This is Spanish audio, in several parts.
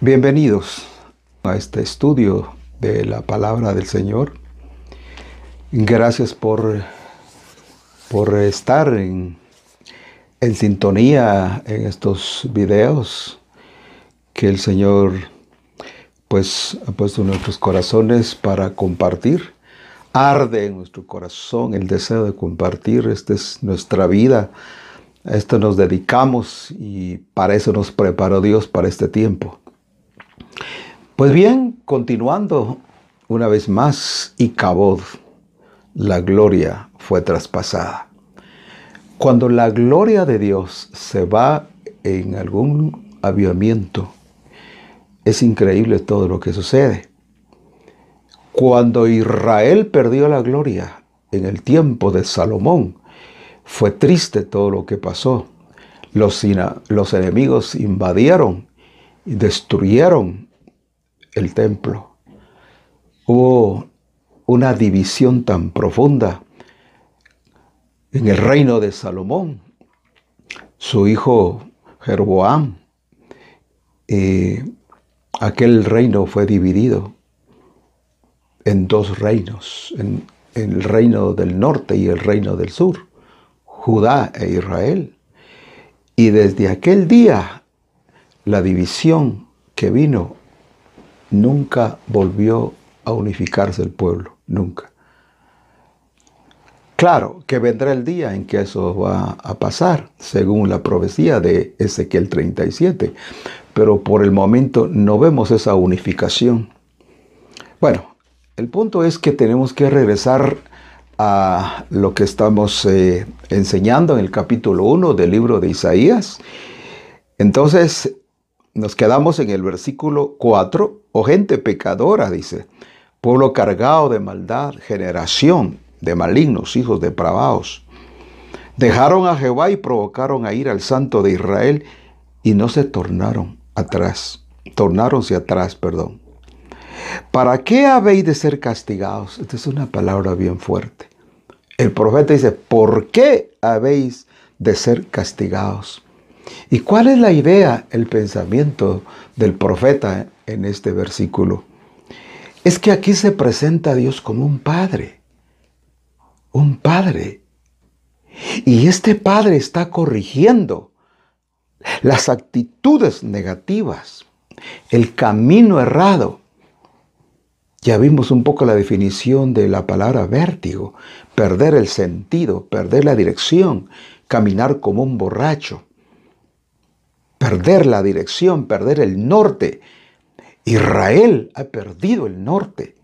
Bienvenidos a este estudio de la palabra del Señor. Gracias por, por estar en, sintonía en estos videos que el Señor pues ha puesto en nuestros corazones para compartir. Arde en nuestro corazón el deseo de compartir. Esta es nuestra vida. A esto nos dedicamos y para eso nos preparó Dios para este tiempo. Pues bien, continuando una vez más, y Cabod, la gloria fue traspasada. Cuando la gloria de Dios se va en algún avivamiento, es increíble todo lo que sucede. Cuando Israel perdió la gloria en el tiempo de Salomón, fue triste todo lo que pasó. Los, los enemigos invadieron y destruyeron el templo. Hubo una división tan profunda en el reino de Salomón. Su hijo Jeroboam, eh, aquel reino fue dividido en dos reinos, en, en el reino del norte y el reino del sur, Judá e Israel. Y desde aquel día la división que vino nunca volvió a unificarse el pueblo, nunca. Claro que vendrá el día en que eso va a pasar, según la profecía de Ezequiel 37, pero por el momento no vemos esa unificación. Bueno, el punto es que tenemos que regresar a lo que estamos eh, enseñando en el capítulo 1 del libro de Isaías. Entonces, nos quedamos en el versículo 4, o gente pecadora, dice, pueblo cargado de maldad, generación de malignos, hijos depravados. Dejaron a Jehová y provocaron a ir al santo de Israel y no se tornaron atrás, tornáronse atrás, perdón. ¿Para qué habéis de ser castigados? Esta es una palabra bien fuerte. El profeta dice, ¿por qué habéis de ser castigados? ¿Y cuál es la idea, el pensamiento del profeta en este versículo? Es que aquí se presenta a Dios como un padre, un padre. Y este padre está corrigiendo las actitudes negativas, el camino errado. Ya vimos un poco la definición de la palabra vértigo, perder el sentido, perder la dirección, caminar como un borracho perder la dirección, perder el norte. Israel ha perdido el norte.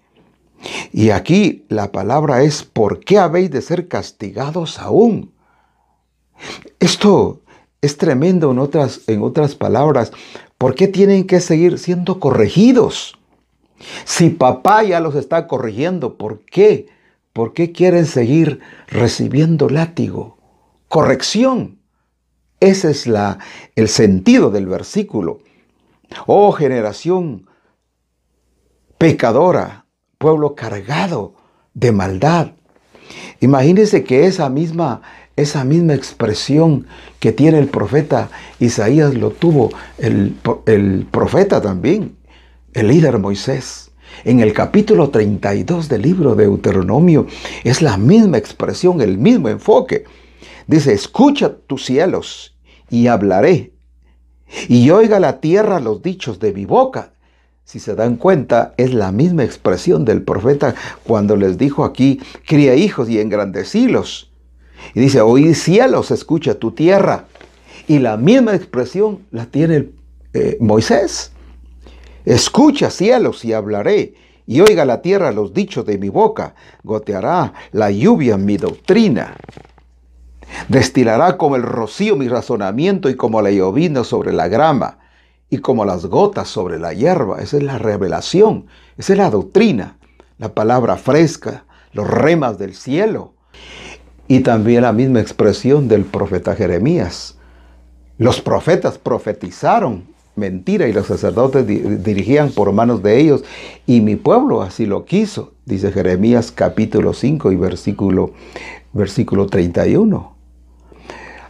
Y aquí la palabra es, ¿por qué habéis de ser castigados aún? Esto es tremendo en otras, en otras palabras. ¿Por qué tienen que seguir siendo corregidos? Si papá ya los está corrigiendo, ¿por qué? ¿Por qué quieren seguir recibiendo látigo? Corrección. Ese es la, el sentido del versículo. Oh generación pecadora, pueblo cargado de maldad. Imagínense que esa misma, esa misma expresión que tiene el profeta Isaías lo tuvo el, el profeta también, el líder Moisés. En el capítulo 32 del libro de Deuteronomio es la misma expresión, el mismo enfoque. Dice, escucha tus cielos y hablaré. Y oiga la tierra los dichos de mi boca. Si se dan cuenta, es la misma expresión del profeta cuando les dijo aquí, cría hijos y engrandecilos. Y dice, oí cielos, escucha tu tierra. Y la misma expresión la tiene eh, Moisés. Escucha cielos y hablaré, y oiga la tierra los dichos de mi boca, goteará la lluvia mi doctrina. Destilará como el rocío mi razonamiento y como la llovina sobre la grama y como las gotas sobre la hierba. Esa es la revelación, esa es la doctrina, la palabra fresca, los remas del cielo. Y también la misma expresión del profeta Jeremías. Los profetas profetizaron mentira y los sacerdotes dirigían por manos de ellos y mi pueblo así lo quiso, dice Jeremías capítulo 5 y versículo, versículo 31.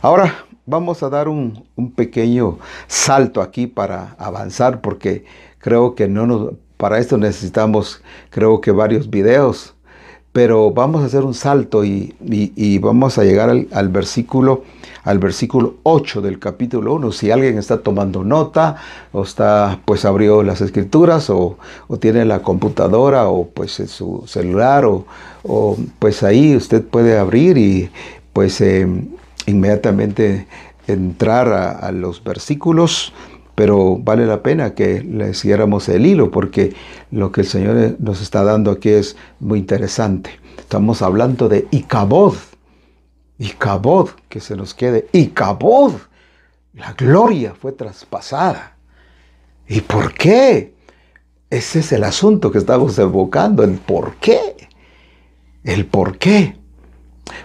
Ahora, vamos a dar un, pequeño salto aquí para avanzar porque creo que no nos, para esto necesitamos, creo que varios videos, pero vamos a hacer un salto y, vamos a llegar al, versículo al versículo 8 del capítulo 1. Si alguien está tomando nota o está, pues abrió las escrituras o, tiene la computadora o pues su celular o, pues ahí usted puede abrir y pues em, inmediatamente entrar a, los versículos, pero vale la pena que le siguiéramos el hilo porque lo que el Señor nos está dando aquí es muy interesante. Estamos hablando de Icabod. Icabod, que se nos quede. Icabod. La gloria fue traspasada. ¿Y por qué? Ese es el asunto que estamos evocando, el por qué. El por qué.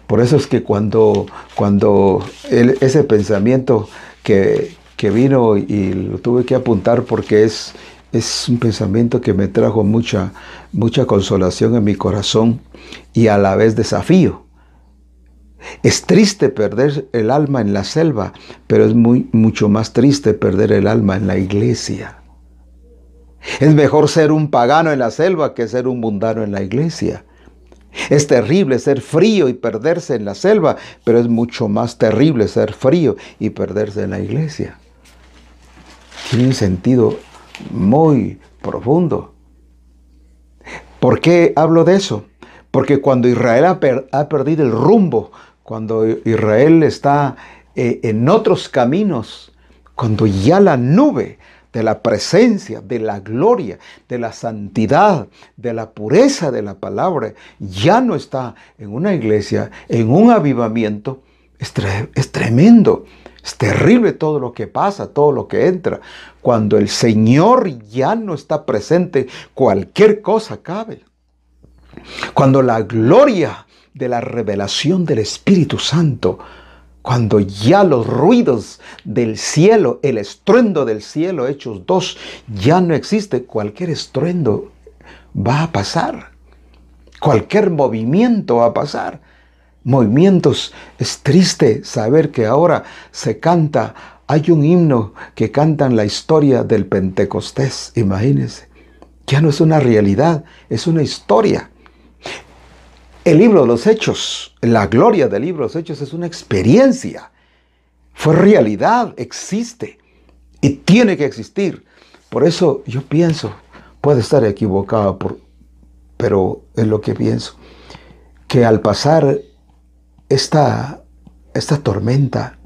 Por eso es que cuando, cuando ese pensamiento que, vino y lo tuve que apuntar porque es, es un pensamiento que me trajo mucha, mucha consolación en mi corazón y a la vez desafío. Es triste perder el alma en la selva, pero es muy, mucho más triste perder el alma en la iglesia. Es mejor ser un pagano en la selva que ser un mundano en la iglesia. Es terrible ser frío y perderse en la selva, pero es mucho más terrible ser frío y perderse en la iglesia. Tiene un sentido muy profundo. ¿Por qué hablo de eso? Porque cuando Israel ha, perdido el rumbo, cuando Israel está eh, en otros caminos, cuando ya la nube de la presencia, de la gloria, de la santidad, de la pureza de la palabra, ya no está en una iglesia, en un avivamiento, es, tremendo, es terrible todo lo que pasa, todo lo que entra. Cuando el Señor ya no está presente, cualquier cosa cabe. Cuando la gloria de la revelación del Espíritu Santo cuando ya los ruidos del cielo, el estruendo del cielo, Hechos dos, ya no existe, cualquier estruendo va a pasar. Cualquier movimiento va a pasar. Movimientos, es triste saber que ahora se canta, hay un himno que cantan la historia del Pentecostés, imagínense. Ya no es una realidad, es una historia. El libro de los Hechos, la gloria del libro de los Hechos es una experiencia. Fue realidad, existe y tiene que existir. Por eso yo pienso, puede estar equivocado, pero es lo que pienso, que al pasar esta, esta tormenta,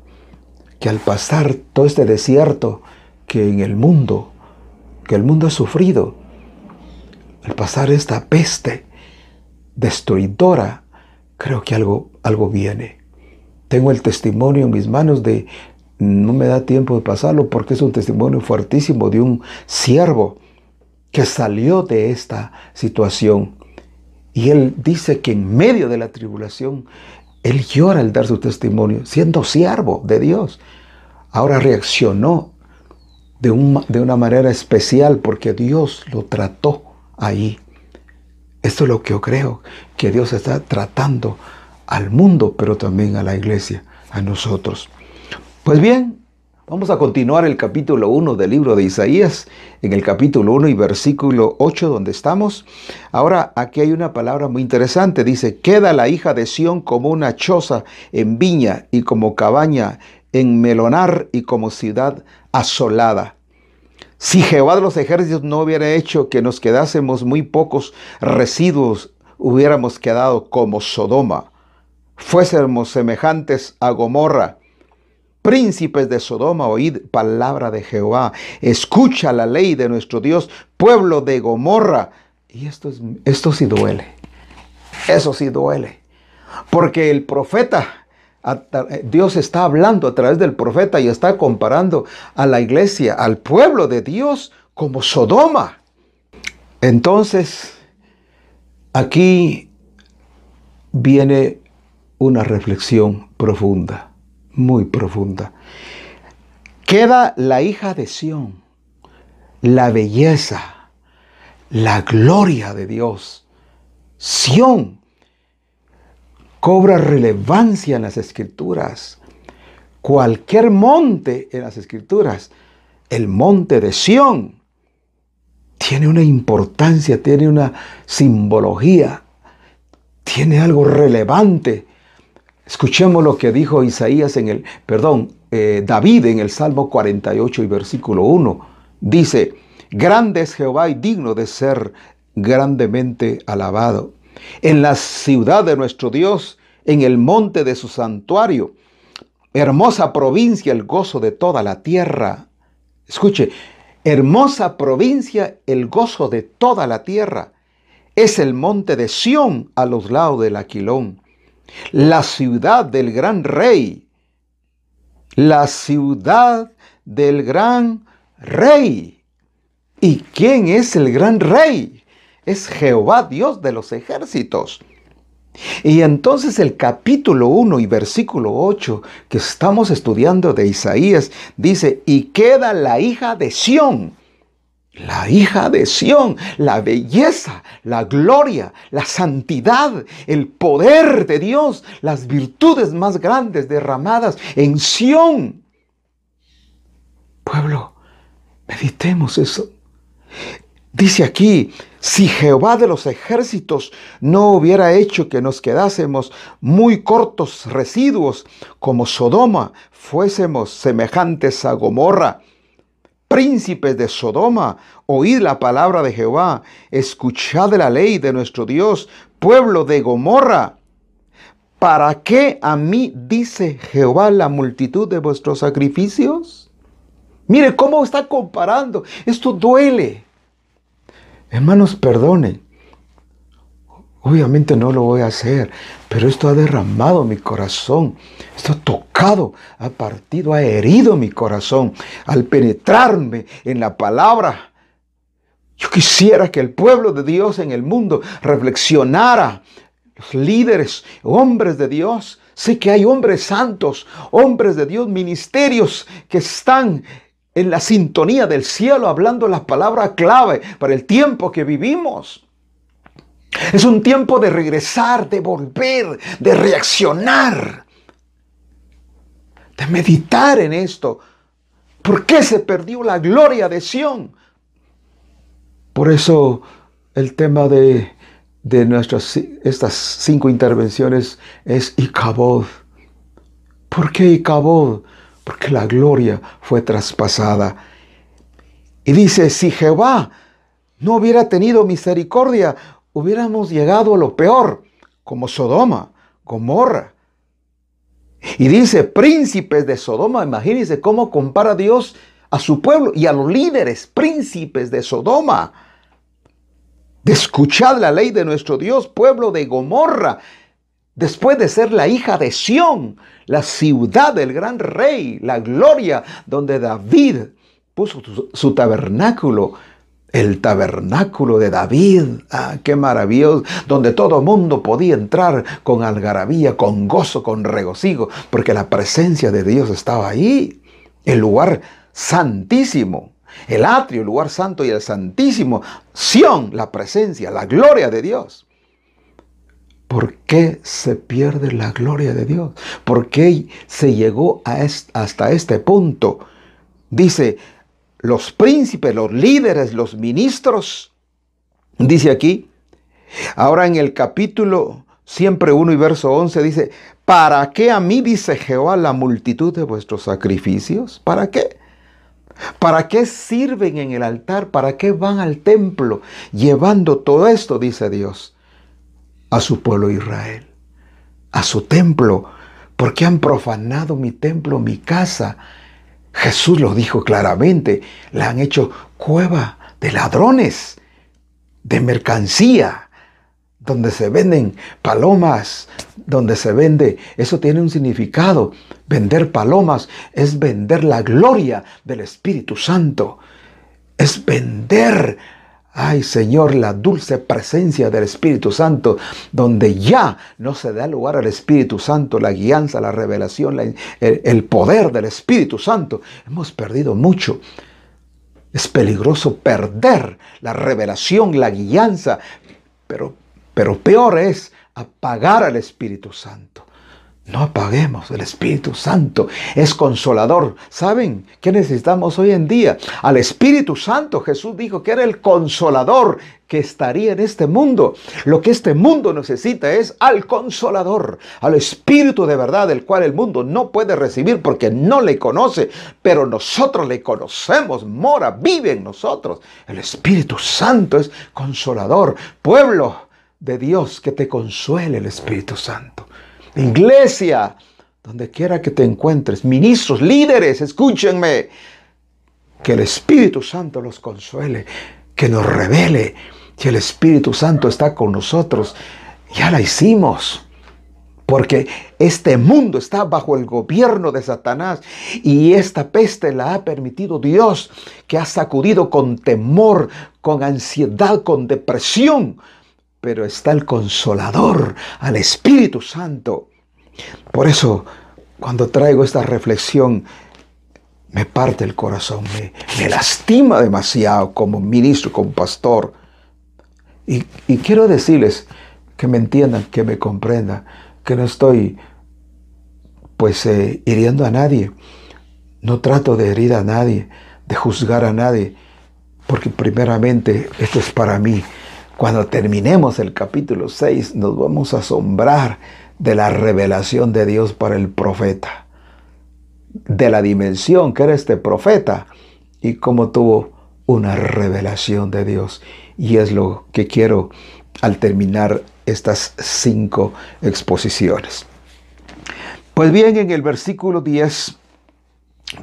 que al pasar todo este desierto que en el mundo, que el mundo ha sufrido, al pasar esta peste, destruidora, creo que algo, algo viene. Tengo el testimonio en mis manos de, no me da tiempo de pasarlo porque es un testimonio fuertísimo de un siervo que salió de esta situación. Y él dice que en medio de la tribulación, él llora al dar su testimonio, siendo siervo de Dios. Ahora reaccionó de, de una manera especial porque Dios lo trató ahí. Esto es lo que yo creo, que Dios está tratando al mundo, pero también a la iglesia, a nosotros. Pues bien, vamos a continuar el capítulo 1 del libro de Isaías, en el capítulo 1 y versículo 8 donde estamos. Ahora aquí hay una palabra muy interesante, dice, queda la hija de Sión como una choza en viña y como cabaña en melonar y como ciudad asolada. Si Jehová de los ejércitos no hubiera hecho que nos quedásemos muy pocos residuos, hubiéramos quedado como Sodoma. Fuésemos semejantes a Gomorra. Príncipes de Sodoma, oíd palabra de Jehová. Escucha la ley de nuestro Dios, pueblo de Gomorra. Y esto, es, esto sí duele. Eso sí duele. Porque el profeta Dios está hablando a través del profeta y está comparando a la iglesia, al pueblo de Dios, como Sodoma. Entonces, aquí viene una reflexión profunda, muy profunda. Queda la hija de Sión, la belleza, la gloria de Dios. Sión cobra relevancia en las escrituras cualquier monte en las escrituras, el monte de Sión, tiene una importancia, tiene una simbología, tiene algo relevante. Escuchemos lo que dijo Isaías en el, perdón, eh, David en el Salmo 48 y versículo 1. Dice, grande es Jehová y digno de ser grandemente alabado. En la ciudad de nuestro Dios, en el monte de su santuario, hermosa provincia, el gozo de toda la tierra. Escuche, Hermosa provincia, el gozo de toda la tierra. Es el monte de Sión a los lados del Aquilón. La ciudad del gran rey. La ciudad del gran rey. ¿Y quién es el gran rey? Es Jehová Dios de los ejércitos. Y entonces el capítulo 1 y versículo 8 que estamos estudiando de Isaías dice, y queda la hija de Sión. La hija de Sión, la belleza, la gloria, la santidad, el poder de Dios, las virtudes más grandes derramadas en Sión. Pueblo, meditemos eso. Dice aquí, si Jehová de los ejércitos no hubiera hecho que nos quedásemos muy cortos residuos como Sodoma, fuésemos semejantes a Gomorra. Príncipes de Sodoma, oíd la palabra de Jehová, escuchad la ley de nuestro Dios, pueblo de Gomorra. ¿Para qué a mí dice Jehová la multitud de vuestros sacrificios? Mire cómo está comparando. Esto duele. Hermanos, perdonen. Obviamente no lo voy a hacer, pero esto ha derramado mi corazón. Esto ha tocado, ha partido, ha herido mi corazón al penetrarme en la palabra. Yo quisiera que el pueblo de Dios en el mundo reflexionara. Los líderes, hombres de Dios. Sé que hay hombres santos, hombres de Dios, ministerios que están en la sintonía del cielo, hablando la palabra clave para el tiempo que vivimos. Es un tiempo de regresar, de volver, de reaccionar, de meditar en esto. ¿Por qué se perdió la gloria de Sión? Por eso el tema de, de nuestras estas cinco intervenciones es Icabod. ¿Por qué Icabod? Porque la gloria fue traspasada. Y dice, si Jehová no hubiera tenido misericordia, hubiéramos llegado a lo peor, como Sodoma, Gomorra. Y dice, príncipes de Sodoma, imagínense cómo compara Dios a su pueblo y a los líderes, príncipes de Sodoma. De escuchar la ley de nuestro Dios, pueblo de Gomorra, después de ser la hija de Sión, la ciudad del gran rey, la gloria donde David puso su, tabernáculo, el tabernáculo de David, ah, qué maravilloso, donde todo mundo podía entrar con algarabía, con gozo, con regocijo, porque la presencia de Dios estaba ahí, el lugar santísimo. El atrio, el lugar santo y el santísimo, Sión, la presencia, la gloria de Dios. ¿Por qué se pierde la gloria de Dios? ¿Por qué se llegó hasta este punto? Dice, los príncipes, los líderes, los ministros, dice aquí, ahora en el capítulo siempre 1 y verso 11 dice, ¿para qué a mí, dice Jehová, la multitud de vuestros sacrificios? ¿Para qué? ¿Para qué sirven en el altar? ¿Para qué van al templo llevando todo esto? Dice Dios a su pueblo Israel, a su templo, porque han profanado mi templo, mi casa. Jesús lo dijo claramente, la han hecho cueva de ladrones, de mercancía, donde se venden palomas, donde se vende, eso tiene un significado. Vender palomas es vender la gloria del Espíritu Santo, es vender Ay Señor, la dulce presencia del Espíritu Santo, donde ya no se da lugar al Espíritu Santo, la guianza, la revelación, el, el, poder del Espíritu Santo. Hemos perdido mucho. Es peligroso perder la revelación, la guianza, pero, pero peor es apagar al Espíritu Santo. No apaguemos. El Espíritu Santo es consolador. ¿Saben qué necesitamos hoy en día? Al Espíritu Santo. Jesús dijo que era el consolador que estaría en este mundo. Lo que este mundo necesita es al consolador, al Espíritu de verdad, el cual el mundo no puede recibir porque no le conoce, pero nosotros le conocemos, mora, vive en nosotros. El Espíritu Santo es consolador. Pueblo de Dios, que te consuele el Espíritu Santo iglesia, donde quiera que te encuentres, ministros, líderes, escúchenme, que el Espíritu Santo los consuele, que nos revele que el Espíritu Santo está con nosotros. Ya la hicimos. Porque este mundo está bajo el gobierno de Satanás y esta peste la ha permitido Dios, que ha sacudido con temor, con ansiedad, con depresión pero está el consolador, al Espíritu Santo. Por eso, cuando traigo esta reflexión, me parte el corazón, me, lastima demasiado como ministro, como pastor. Y, quiero decirles que me entiendan, que me comprendan, que no estoy pues eh, hiriendo a nadie. No trato de herir a nadie, de juzgar a nadie, porque primeramente esto es para mí. Cuando terminemos el capítulo 6 nos vamos a asombrar de la revelación de Dios para el profeta, de la dimensión que era este profeta y cómo tuvo una revelación de Dios. Y es lo que quiero al terminar estas cinco exposiciones. Pues bien, en el versículo 10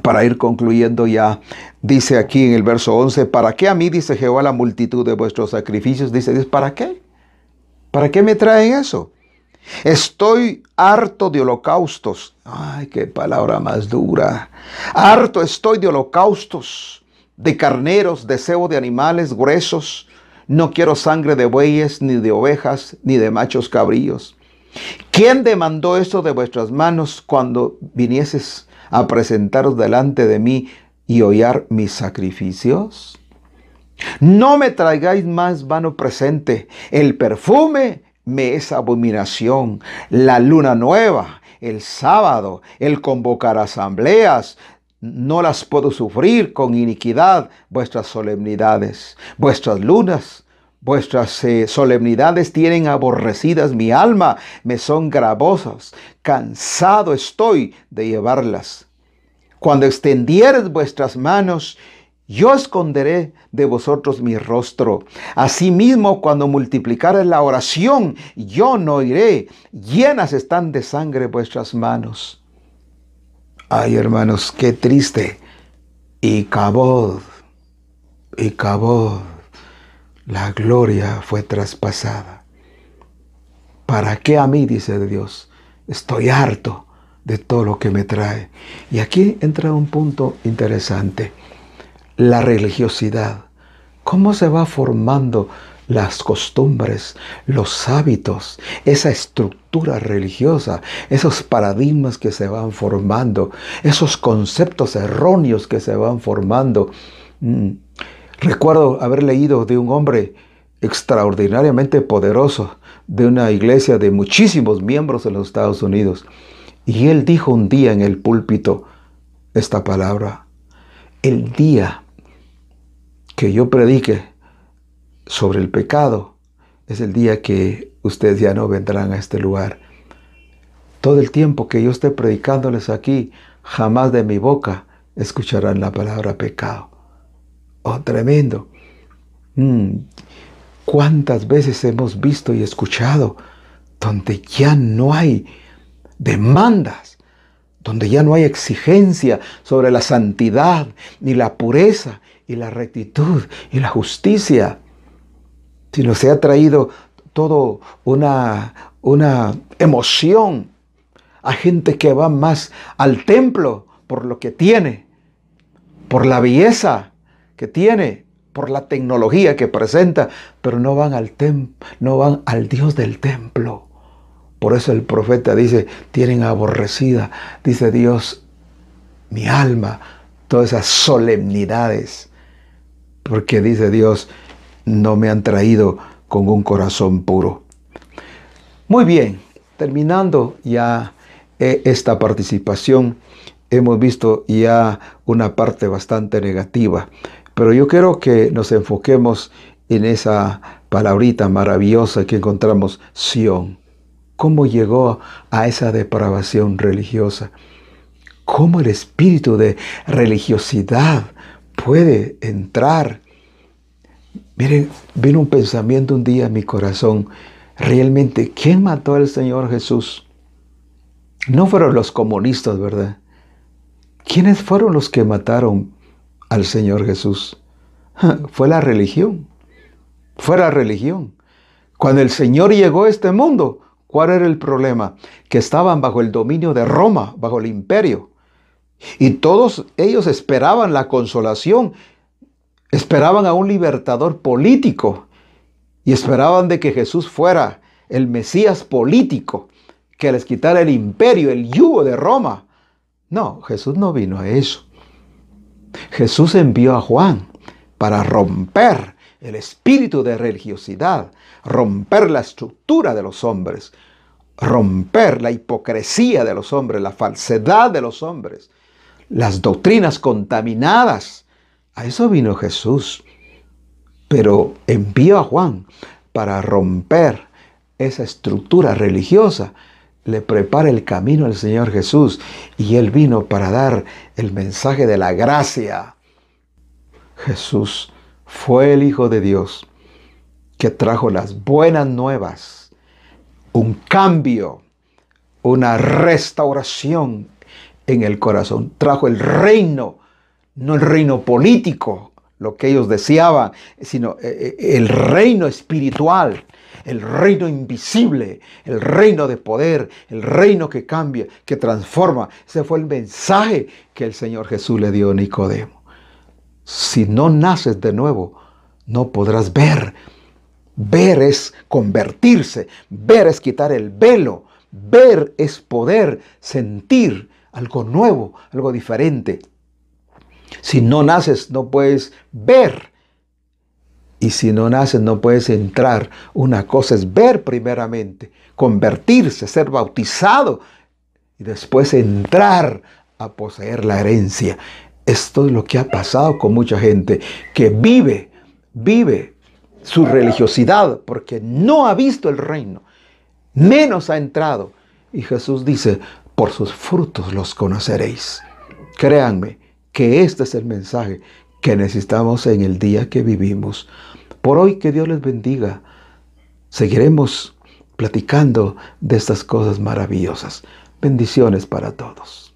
para ir concluyendo ya, dice aquí en el verso 11, ¿para qué a mí, dice Jehová, la multitud de vuestros sacrificios? Dice Dios, ¿para qué? ¿Para qué me traen eso? Estoy harto de holocaustos. Ay, qué palabra más dura. Harto estoy de holocaustos, de carneros, de cebo de animales gruesos. No quiero sangre de bueyes, ni de ovejas, ni de machos cabríos. ¿Quién demandó esto de vuestras manos cuando vinieses a presentaros delante de mí y hollar mis sacrificios? No me traigáis más vano presente. El perfume me es abominación. La luna nueva, el sábado, el convocar asambleas, no las puedo sufrir con iniquidad vuestras solemnidades, vuestras lunas, Vuestras eh, solemnidades tienen aborrecidas mi alma, me son gravosas, cansado estoy de llevarlas. Cuando extendieres vuestras manos, yo esconderé de vosotros mi rostro. Asimismo, cuando multiplicares la oración, yo no iré. Llenas están de sangre vuestras manos. Ay, hermanos, qué triste. Y cabod, y cabod la gloria fue traspasada. ¿Para qué a mí, dice Dios? Estoy harto de todo lo que me trae. Y aquí entra un punto interesante. La religiosidad. ¿Cómo se va formando las costumbres, los hábitos, esa estructura religiosa, esos paradigmas que se van formando, esos conceptos erróneos que se van formando? Recuerdo haber leído de un hombre extraordinariamente poderoso de una iglesia de muchísimos miembros en los Estados Unidos. Y él dijo un día en el púlpito esta palabra, el día que yo predique sobre el pecado es el día que ustedes ya no vendrán a este lugar. Todo el tiempo que yo esté predicándoles aquí, jamás de mi boca escucharán la palabra pecado. Oh, tremendo. Mm, ¿Cuántas veces hemos visto y escuchado donde ya no hay demandas, donde ya no hay exigencia sobre la santidad, ni la pureza, y la rectitud, y la justicia, sino se ha traído todo una, una emoción a gente que va más al templo por lo que tiene, por la belleza, que tiene, por la tecnología que presenta, pero no van al templo, no van al Dios del templo. Por eso el profeta dice, tienen aborrecida, dice Dios, mi alma, todas esas solemnidades, porque dice Dios, no me han traído con un corazón puro. Muy bien, terminando ya eh, esta participación hemos visto ya una parte bastante negativa, pero yo quiero que nos enfoquemos en esa palabrita maravillosa que encontramos, Sión. ¿Cómo llegó a esa depravación religiosa? ¿Cómo el espíritu de religiosidad puede entrar? Miren, vino un pensamiento un día en mi corazón. Realmente, ¿quién mató al Señor Jesús? No fueron los comunistas, ¿verdad? ¿Quiénes fueron los que mataron al Señor Jesús? Fue la religión. Fue la religión. Cuando el Señor llegó a este mundo, ¿cuál era el problema? Que estaban bajo el dominio de Roma, bajo el imperio. Y todos ellos esperaban la consolación, esperaban a un libertador político y esperaban de que Jesús fuera el Mesías político, que les quitara el imperio, el yugo de Roma. No, Jesús no vino a eso. Jesús envió a Juan para romper el espíritu de religiosidad, romper la estructura de los hombres, romper la hipocresía de los hombres, la falsedad de los hombres, las doctrinas contaminadas. A eso vino Jesús. Pero envió a Juan para romper esa estructura religiosa le prepara el camino al Señor Jesús y Él vino para dar el mensaje de la gracia. Jesús fue el Hijo de Dios que trajo las buenas nuevas, un cambio, una restauración en el corazón. Trajo el reino, no el reino político, lo que ellos deseaban, sino eh, eh, el reino espiritual el reino invisible, el reino de poder, el reino que cambia, que transforma. Ese fue el mensaje que el Señor Jesús le dio a Nicodemo. Si no naces de nuevo, no podrás ver. Ver es convertirse, ver es quitar el velo, ver es poder sentir algo nuevo, algo diferente. Si no naces, no puedes ver. Y si no naces, no puedes entrar. Una cosa es ver primeramente, convertirse, ser bautizado y después entrar a poseer la herencia. Esto es lo que ha pasado con mucha gente que vive, vive su religiosidad porque no ha visto el reino, menos ha entrado. Y Jesús dice, por sus frutos los conoceréis. Créanme que este es el mensaje que necesitamos en el día que vivimos. Por hoy que Dios les bendiga. Seguiremos platicando de estas cosas maravillosas. Bendiciones para todos.